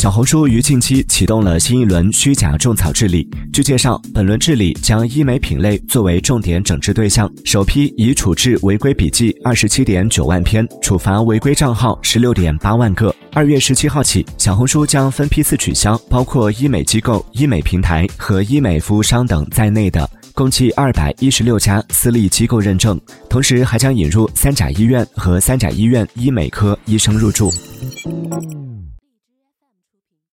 小红书于近期启动了新一轮虚假种草治理据介绍本轮治理将医美品类作为重点整治对象首批已处置违规笔记二十七点九万篇处罚违规账号十六点八万个。二月十七号起小红书将分批次取消包括医美机构医美平台和医美服务商等在内的共计二百一十六家私立机构认证同时还将引入三甲医院和三甲医院医美科医生入驻